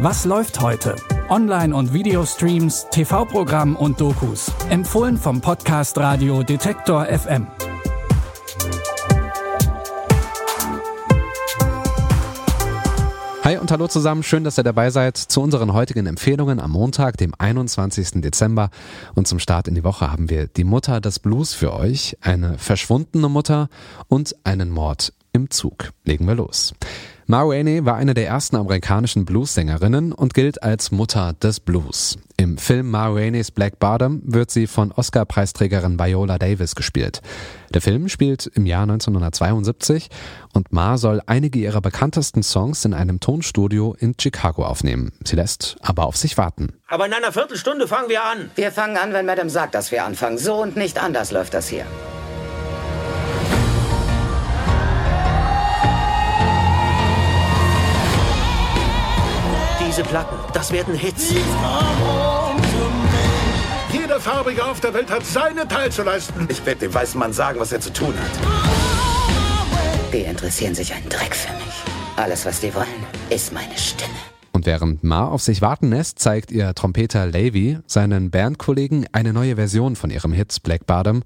Was läuft heute? Online- und Videostreams, TV-Programm und Dokus. Empfohlen vom Podcast Radio Detektor FM. Hi und hallo zusammen, schön, dass ihr dabei seid zu unseren heutigen Empfehlungen am Montag, dem 21. Dezember. Und zum Start in die Woche haben wir die Mutter des Blues für euch, eine verschwundene Mutter und einen Mord im Zug. Legen wir los. Ma Rainey war eine der ersten amerikanischen Blues-Sängerinnen und gilt als Mutter des Blues. Im Film Ma Rainey's Black Bottom wird sie von Oscar-Preisträgerin Viola Davis gespielt. Der Film spielt im Jahr 1972 und Ma soll einige ihrer bekanntesten Songs in einem Tonstudio in Chicago aufnehmen. Sie lässt aber auf sich warten. Aber in einer Viertelstunde fangen wir an. Wir fangen an, wenn Madame sagt, dass wir anfangen. So und nicht anders läuft das hier. Diese Platten, das werden Hits. Jeder Farbige auf der Welt hat seine Teil zu leisten. Ich werde dem weißen Mann sagen, was er zu tun hat. Die interessieren sich einen Dreck für mich. Alles, was die wollen, ist meine Stimme. Und während Ma auf sich warten lässt, zeigt ihr Trompeter Levy seinen Bandkollegen eine neue Version von ihrem Hit Black Bottom.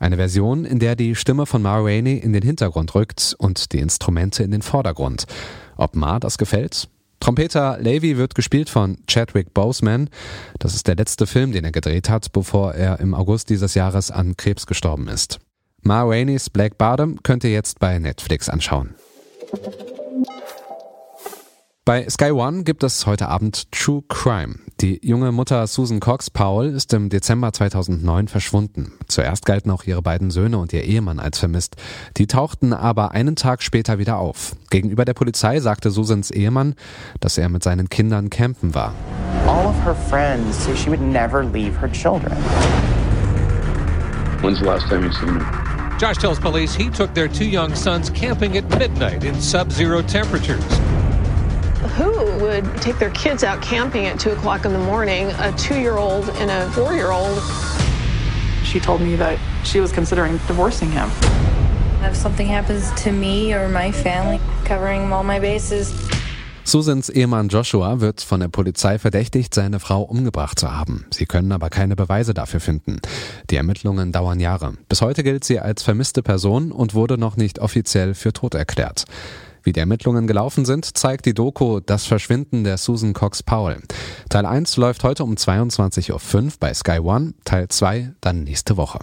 Eine Version, in der die Stimme von Ma Rainey in den Hintergrund rückt und die Instrumente in den Vordergrund. Ob Ma das gefällt? Trompeter Levy wird gespielt von Chadwick Boseman. Das ist der letzte Film, den er gedreht hat, bevor er im August dieses Jahres an Krebs gestorben ist. Ma Rainey's Black Bottom könnt ihr jetzt bei Netflix anschauen. Bei Sky One gibt es heute Abend True Crime. Die junge Mutter Susan Cox Powell ist im Dezember 2009 verschwunden. Zuerst galten auch ihre beiden Söhne und ihr Ehemann als vermisst. Die tauchten aber einen Tag später wieder auf. Gegenüber der Polizei sagte Susans Ehemann, dass er mit seinen Kindern campen war. All of her friends say she would never leave her children. When's the last time you seen her? Josh tells police he took their two young sons camping at midnight in sub-zero temperatures. Who would take their kids out camping at 2 o'clock in the morning, a two-year-old and a four-year-old? She told me that she was considering divorcing him. If something happens to me or my family, covering all my bases. Susans Ehemann Joshua wird von der Polizei verdächtigt, seine Frau umgebracht zu haben. Sie können aber keine Beweise dafür finden. Die Ermittlungen dauern Jahre. Bis heute gilt sie als vermisste Person und wurde noch nicht offiziell für tot erklärt. Wie die Ermittlungen gelaufen sind, zeigt die Doku Das Verschwinden der Susan Cox Powell. Teil 1 läuft heute um 22.05 Uhr bei Sky One, Teil 2 dann nächste Woche.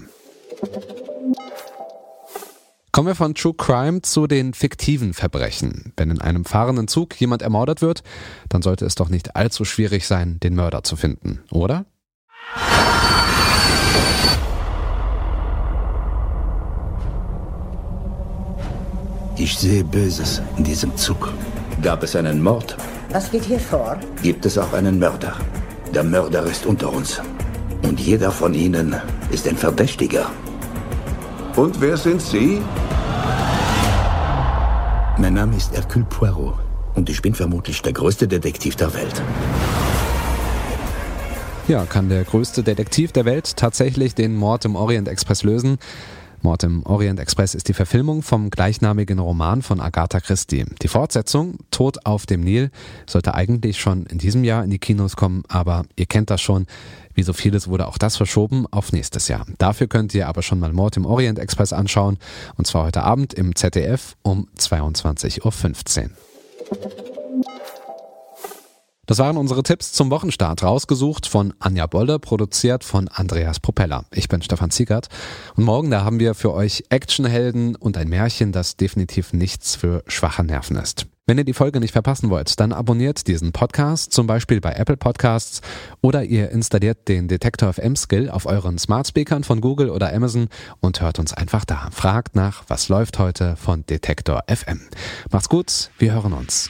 Kommen wir von True Crime zu den fiktiven Verbrechen. Wenn in einem fahrenden Zug jemand ermordet wird, dann sollte es doch nicht allzu schwierig sein, den Mörder zu finden, oder? Ich sehe Böses in diesem Zug. Gab es einen Mord? Was geht hier vor? Gibt es auch einen Mörder? Der Mörder ist unter uns. Und jeder von ihnen ist ein Verdächtiger. Und wer sind Sie? Mein Name ist Hercule Poirot. Und ich bin vermutlich der größte Detektiv der Welt. Ja, kann der größte Detektiv der Welt tatsächlich den Mord im Orient Express lösen? Mord im Orient Express ist die Verfilmung vom gleichnamigen Roman von Agatha Christie. Die Fortsetzung, Tod auf dem Nil, sollte eigentlich schon in diesem Jahr in die Kinos kommen, aber ihr kennt das schon. Wie so vieles wurde auch das verschoben auf nächstes Jahr. Dafür könnt ihr aber schon mal Mord im Orient Express anschauen, und zwar heute Abend im ZDF um 22.15 Uhr. Das waren unsere Tipps zum Wochenstart, rausgesucht von Anja Bolle, produziert von Andreas Propeller. Ich bin Stefan Ziegert und morgen da haben wir für euch Actionhelden und ein Märchen, das definitiv nichts für schwache Nerven ist. Wenn ihr die Folge nicht verpassen wollt, dann abonniert diesen Podcast, zum Beispiel bei Apple Podcasts oder ihr installiert den Detektor FM Skill auf euren Smart Speakern von Google oder Amazon und hört uns einfach da. Fragt nach, was läuft heute von Detektor FM. Macht's gut, wir hören uns.